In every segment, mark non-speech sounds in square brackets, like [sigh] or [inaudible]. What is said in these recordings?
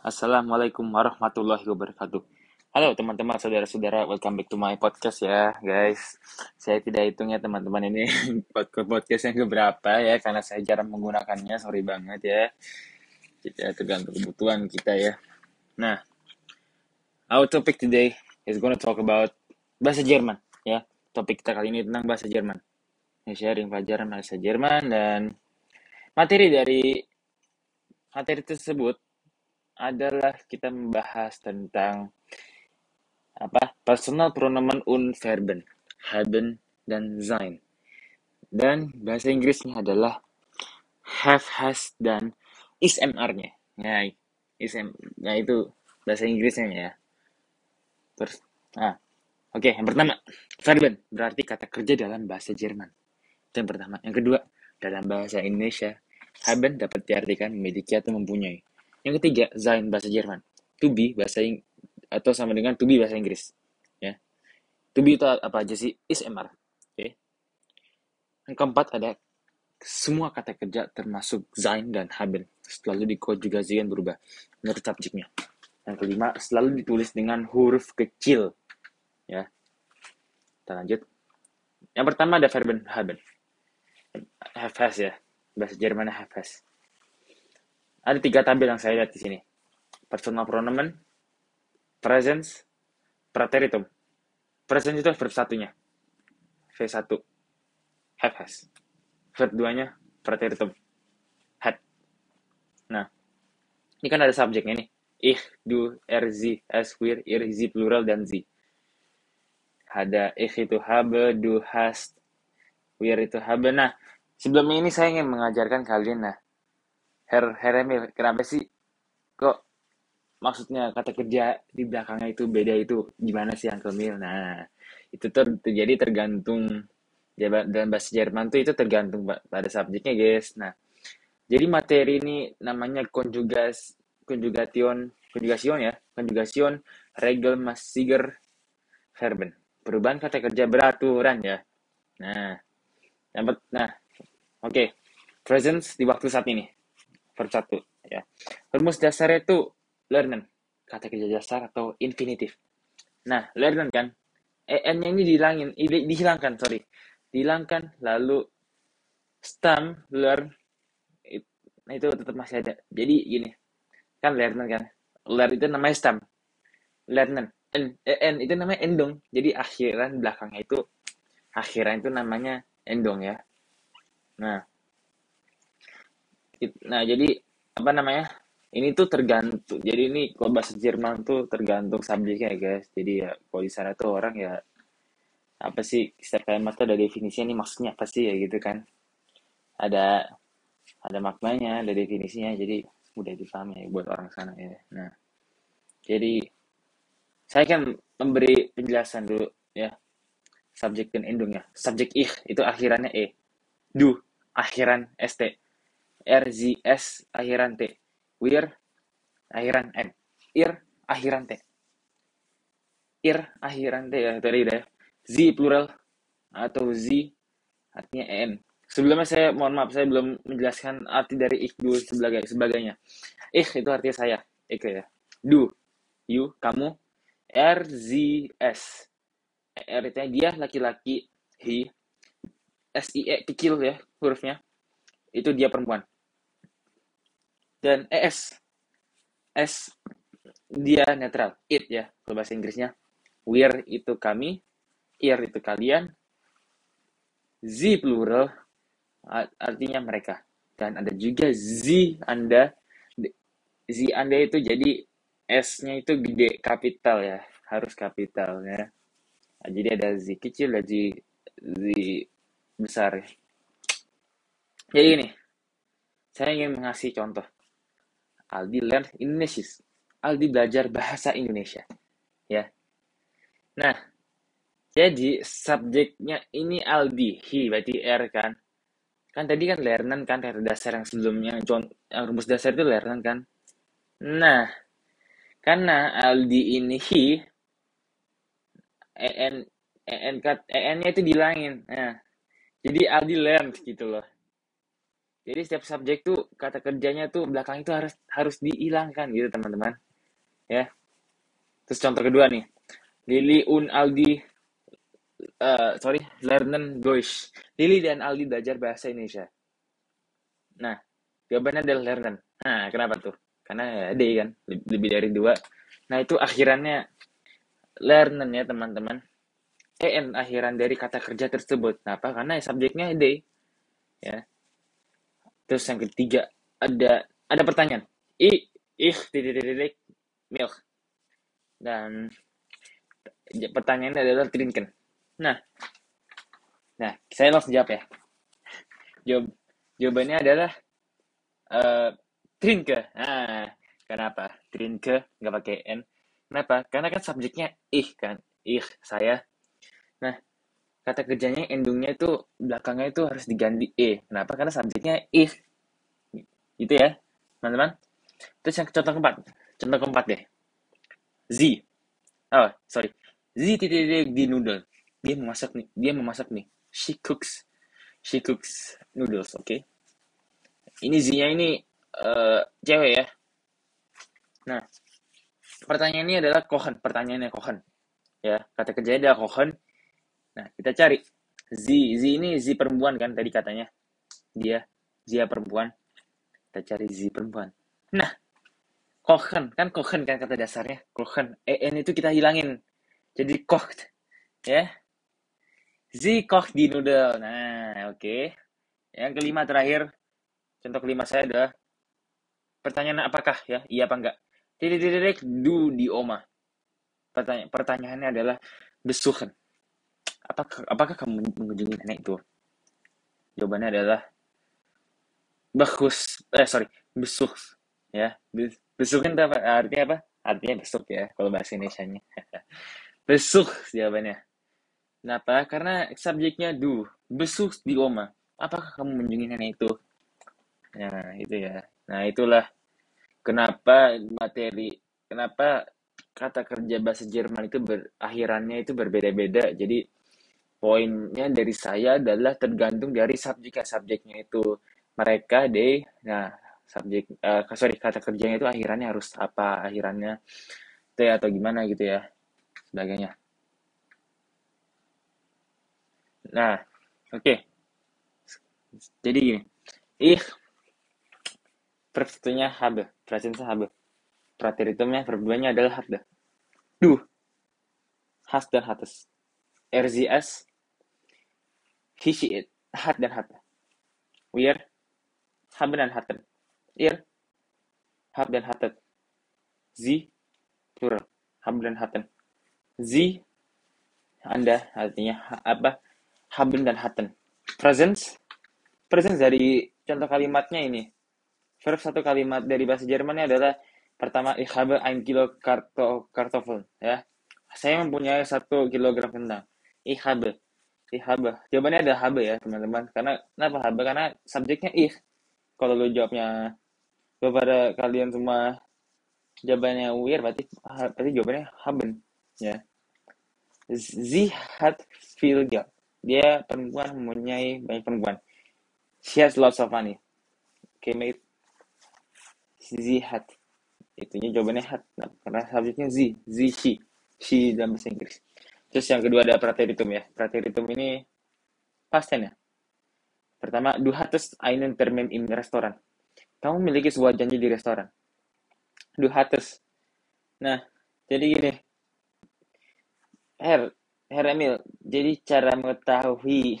Assalamualaikum warahmatullahi wabarakatuh. Halo teman-teman, saudara-saudara, welcome back to my podcast ya, guys. Saya tidak hitung ya teman-teman ini [laughs] podcast yang keberapa ya, karena saya jarang menggunakannya, sorry banget ya. Kita tergantung kebutuhan kita ya. Nah, our topic today is gonna talk about bahasa Jerman ya. Topik kita kali ini tentang bahasa Jerman. Ya, sharing pelajaran bahasa Jerman dan materi dari materi tersebut adalah kita membahas tentang apa personal pronomen und Verben, haben dan sein. Dan bahasa Inggrisnya adalah have, has dan is mr-nya. Nah, ism, nah itu bahasa Inggrisnya ya. Terus, ah, oke, okay, yang pertama, Verben berarti kata kerja dalam bahasa Jerman. Itu yang pertama. Yang kedua, dalam bahasa Indonesia, haben dapat diartikan memiliki atau mempunyai. Yang ketiga, sein bahasa Jerman. To be bahasa Ing atau sama dengan to be bahasa Inggris. Ya. To be itu apa aja sih? Is MR. Oke. Okay. Yang keempat ada semua kata kerja termasuk sein dan haben selalu dikonjugasikan berubah menurut subjeknya. Yang kelima, selalu ditulis dengan huruf kecil. Ya. Kita lanjut. Yang pertama ada verben haben. Have has ya. Bahasa Jerman have has. Ada tiga tabel yang saya lihat di sini. Personal pronomen, presence, preteritum. Presence itu verb satunya. V1. Have has. Verb duanya preteritum. Had. Nah, ini kan ada subjeknya nih. Ich, du, er, sie, es, wir, ihr, sie, plural, dan sie. Ada ich itu habe, du hast, wir itu habe. Nah, sebelum ini saya ingin mengajarkan kalian, nah, Her Heremil kenapa sih? Kok maksudnya kata kerja di belakangnya itu beda itu? Gimana sih Uncle Mil nah itu tuh terjadi tergantung dalam bahasa Jerman tuh itu tergantung pada subjeknya guys. Nah jadi materi ini namanya konjugas konjugation konjugation ya konjugation regelmäßiger verben. Perubahan kata kerja beraturan ya. Nah nah oke. Okay. presence di waktu saat ini per satu ya. Rumus dasar itu learn kata kerja dasar atau infinitif. Nah, learn kan en-nya ini dihilangin, dihilangkan, sorry. Dihilangkan lalu stem learn nah itu tetap masih ada. Jadi gini. Kan learn kan. Learn itu namanya stem. Learn n, n itu namanya endong. Jadi akhiran belakangnya itu akhiran itu namanya endong ya. Nah, nah jadi apa namanya ini tuh tergantung jadi ini kalau bahasa Jerman tuh tergantung subjeknya ya guys. Jadi ya kalau di sana tuh orang ya apa sih setiap kalimat tuh ada definisinya ini maksudnya apa sih ya gitu kan. Ada ada maknanya ada definisinya jadi mudah dipahami ya buat orang sana ya. Nah jadi saya akan memberi penjelasan dulu ya subjek dan endungnya subjek ih itu akhirannya e. Du akhiran st RZS akhiran T. Wir akhiran N. Ir akhiran T. Ir akhiran T ya tadi deh. Z plural atau Z artinya N. Sebelumnya saya mohon maaf saya belum menjelaskan arti dari ik du sebagai sebagainya. Ik itu artinya saya, ik ya. Du, you, kamu. R Z S. R itu dia laki-laki, he. S I E kecil ya hurufnya. Itu dia perempuan dan es s. Dia netral. It ya kalau bahasa Inggrisnya. We're itu kami ir itu kalian z plural artinya mereka. Dan ada juga z anda. Z anda itu jadi s-nya itu gede kapital ya harus kapital ya. Nah, jadi ada z kecil dan z z besar. Jadi ini saya ingin mengasih contoh Aldi learn Indonesia. Aldi belajar bahasa Indonesia. Ya. Nah, jadi subjeknya ini Aldi, he berarti R kan. Kan tadi kan lernen kan kata dasar yang sebelumnya, rumus dasar itu lernen kan. Nah, karena Aldi ini he, en en en nya itu dilangin. Nah, jadi Aldi learn gitu loh. Jadi setiap subjek tuh kata kerjanya tuh belakang itu harus harus dihilangkan gitu teman-teman. Ya. Terus contoh kedua nih. Lili un Aldi uh, sorry, lernen Deutsch. Lili dan Aldi belajar bahasa Indonesia. Nah, jawabannya adalah lernen. Nah, kenapa tuh? Karena ya D kan, lebih dari dua. Nah, itu akhirannya lernen ya teman-teman. EN akhiran dari kata kerja tersebut. Kenapa? Karena subjeknya D. Ya. Terus yang ketiga ada ada pertanyaan. I ich titik milk. Dan pertanyaannya adalah trinken. Nah, nah saya langsung jawab ya. Jawab jawabannya adalah uh. Nah, kenapa? Trinke nggak pakai n. Kenapa? Karena kan subjeknya ih kan, ih saya. Nah, kata kerjanya endingnya itu belakangnya itu harus diganti e. Kenapa? Karena subjeknya ih. Itu ya, teman-teman. Terus yang contoh keempat, contoh keempat deh. Z. Oh, sorry. Z titik di noodle dia memasak nih dia memasak nih she cooks she cooks noodles oke okay? ini Zia ini uh, cewek ya nah pertanyaan ini adalah kohen pertanyaannya kohen ya kata kerjanya adalah kohen nah kita cari Z Z ini Z perempuan kan tadi katanya dia Zia perempuan kita cari Z perempuan nah kohen kan kohen kan kata dasarnya kohen en itu kita hilangin jadi kocht ya Z koch di noodle. Nah, oke. Okay. Yang kelima terakhir, contoh kelima saya adalah pertanyaan apakah ya, iya apa enggak? Titik-titik du di oma. Pertanya pertanyaannya adalah besuhan. Apakah, apakah kamu mengunjungi nenek itu? Jawabannya adalah bagus. Eh sorry, besuh. Ya, besuhan itu apa? Artinya apa? Artinya besuk ya, kalau bahasa Indonesia-nya. [laughs] besuh jawabannya. Kenapa? Karena subjeknya du, besuk di oma. Apakah kamu mengunjungi nenek itu? Nah, itu ya. Nah, itulah kenapa materi, kenapa kata kerja bahasa Jerman itu berakhirannya itu berbeda-beda. Jadi poinnya dari saya adalah tergantung dari subjek subjeknya itu mereka deh. Nah, subjek uh, sorry kata kerjanya itu akhirannya harus apa akhirannya T atau gimana gitu ya sebagainya. Nah, oke. Okay. Jadi gini. Ih, verb satunya habe, presence habe. Preteritumnya verb duanya adalah habe. Du. Has dan hattes. RZS. He, it. Hat dan hatte. Wir. Haben dan hatten. Ihr. Hab dan hattet. Sie. Plural. Haben dan hatten. Sie. Anda artinya apa? haben dan hatten. Presence, presence dari contoh kalimatnya ini. Verb satu kalimat dari bahasa Jermannya adalah pertama ich habe ein Kilo Karto Kartoffel ya. Saya mempunyai satu kilogram kentang. Ich habe. Ich habe. Jawabannya ada habe ya teman-teman. Karena kenapa habe? Karena subjeknya ich. Kalau lu jawabnya kepada kalian semua jawabannya wir berarti berarti jawabannya haben ya. Sie hat viel Geld dia perempuan mempunyai banyak perempuan she has lots of money okay mate Z hat itunya jawabannya hat nah, karena subjeknya Z Z she she dalam bahasa Inggris terus yang kedua ada prateritum ya. Prateritum ini pasten ya. Pertama du hattest einen Termin im restoran kamu memiliki sebuah janji di restoran. Du hattest. Nah jadi gini. Her, Herr Emil, jadi cara mengetahui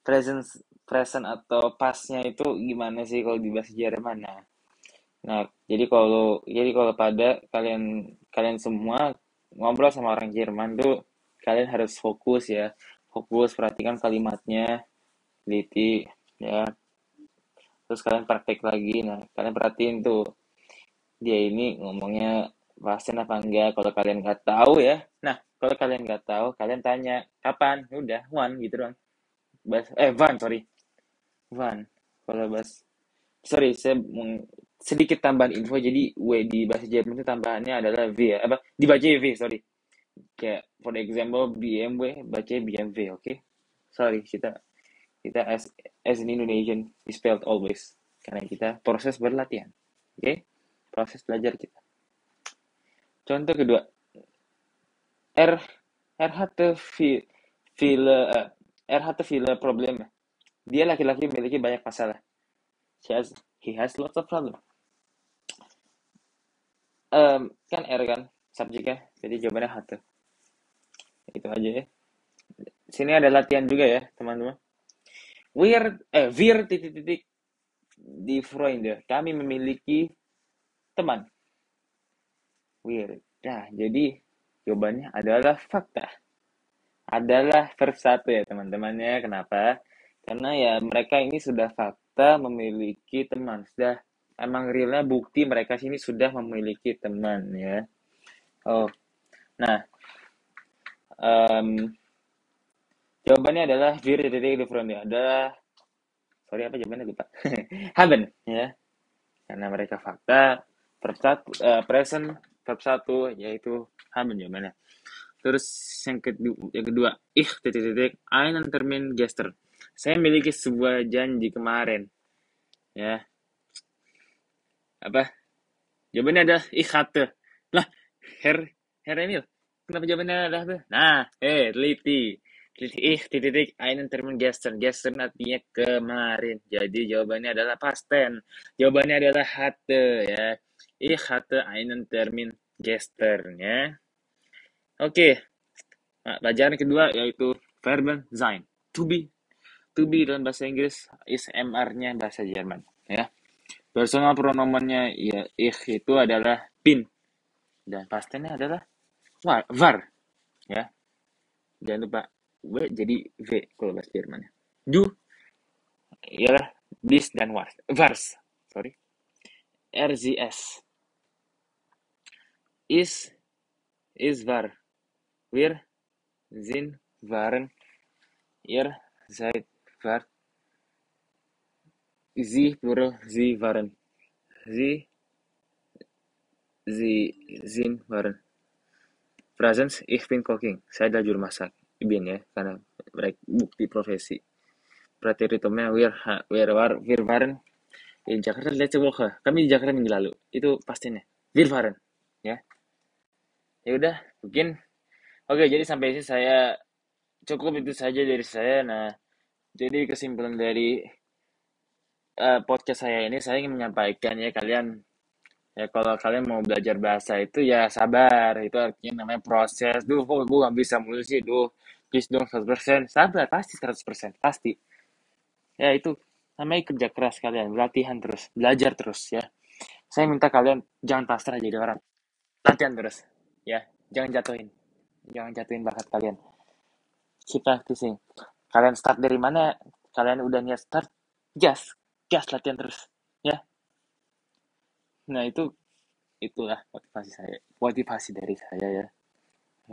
present present atau pasnya itu gimana sih kalau di bahasa Jerman? Nah, nah jadi kalau jadi kalau pada kalian kalian semua ngobrol sama orang Jerman tuh kalian harus fokus ya, fokus perhatikan kalimatnya, teliti ya. Terus kalian praktek lagi. Nah, kalian perhatiin tuh dia ini ngomongnya pasen apa enggak. Kalau kalian nggak tahu ya. Nah, kalau kalian nggak tahu kalian tanya kapan? Udah one gitu dong bas eh van sorry. Van kalau bas sorry saya sedikit tambahan info. Jadi w di bahasa Jerman itu tambahannya adalah v ya apa? Dibaca v sorry kayak for example BMW baca BMW oke? Okay? sorry kita kita as as an Indonesian we spelled always. Karena kita proses berlatihan oke? Okay? proses belajar kita. Contoh kedua. R R hatte viel viele uh, R hatte viele Probleme dia laki-laki memiliki banyak masalah. He has he has lots of problem. Um, kan R kan subjeknya jadi jawabannya hatte itu aja ya. Sini ada latihan juga ya teman-teman. Wir eh wir titik-titik di Freunde kami memiliki teman. Wir nah jadi jawabannya adalah fakta. Adalah verb satu ya teman-temannya kenapa? Karena ya mereka ini sudah fakta memiliki teman. Sudah emang realnya bukti mereka sini sudah memiliki teman ya oh. Nah um, jawabannya adalah wir titik di front ya. Adalah sorry apa jawabannya? Lupa. [laughs] Haben ya. Karena mereka fakta verb satu uh, present verb satu yaitu haben jawabannya. Terus yang kedua yang kedua ich titik titik einen termin gestern saya memiliki sebuah janji kemarin ya. Apa? Jawabannya adalah ich hatte lah Herr Herr Emil kenapa jawabannya adalah nah eh teliti ich titik einen termin gestern gestern artinya kemarin jadi jawabannya adalah past tense jawabannya adalah hatte ya ich hatte einen termin gestern ya Oke, nah, pelajaran kedua yaitu verben sein. To be. To be dalam bahasa Inggris is MR-nya bahasa Jerman. Ya. Personal pronomennya ya ich itu adalah bin. Dan pastinya adalah var. Ya. Jangan lupa W jadi V kalau bahasa Jerman. Du ialah bis dan was. Vars. Sorry. RZS. Is is var. Wir sind, waren, ihr seid, wart, sie, plural, sie waren, sie, sie sind, waren. Presence, ich bin cooking. Saya adalah juru masak. Bin ya, karena bukti profesi. Preteritumnya wir, wir, war, wir waren in Jakarta letzte Woche. Kami di Jakarta minggu lalu. Itu pastinya. Wir waren. Ya. Ya udah, mungkin Oke, jadi sampai sini saya cukup itu saja dari saya. Nah, jadi kesimpulan dari uh, podcast saya ini, saya ingin menyampaikan ya kalian ya kalau kalian mau belajar bahasa itu ya sabar. Itu artinya namanya proses. Duh, kok gue gak bisa mulu sih. Duh, please dong 100%. Sabar, pasti 100%. Pasti. Ya, itu namanya kerja keras kalian. Latihan terus. Belajar terus ya. Saya minta kalian jangan pasrah jadi orang. Latihan terus. Ya, jangan jatuhin jangan jatuhin bakat kalian keep practicing kalian start dari mana kalian udah niat start gas gas latihan terus ya nah itu itulah motivasi saya motivasi dari saya ya.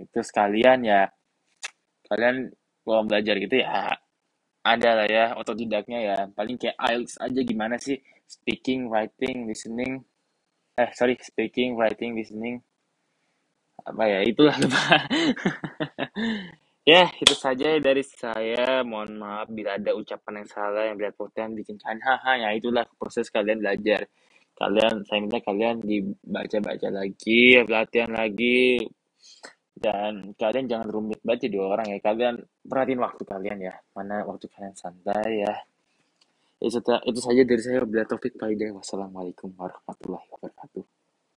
Itu sekalian ya kalian kalau belajar gitu ya ada lah ya otodidaknya ya. Paling kayak IELTS aja gimana sih? Speaking writing listening. Eh sorry speaking writing listening. Apa ya itulah. [laughs] Ya itu saja dari saya. Mohon maaf bila ada ucapan yang salah yang berpotensi bikin kalian haha. Ya itulah proses kalian belajar kalian saya minta kalian dibaca-baca lagi latihan lagi. Dan kalian jangan rumit baca dua orang ya. Kalian perhatiin waktu kalian ya mana waktu kalian santai ya. Itu, itu saja dari saya. Bila Taufik Faidah wassalamualaikum warahmatullahi wabarakatuh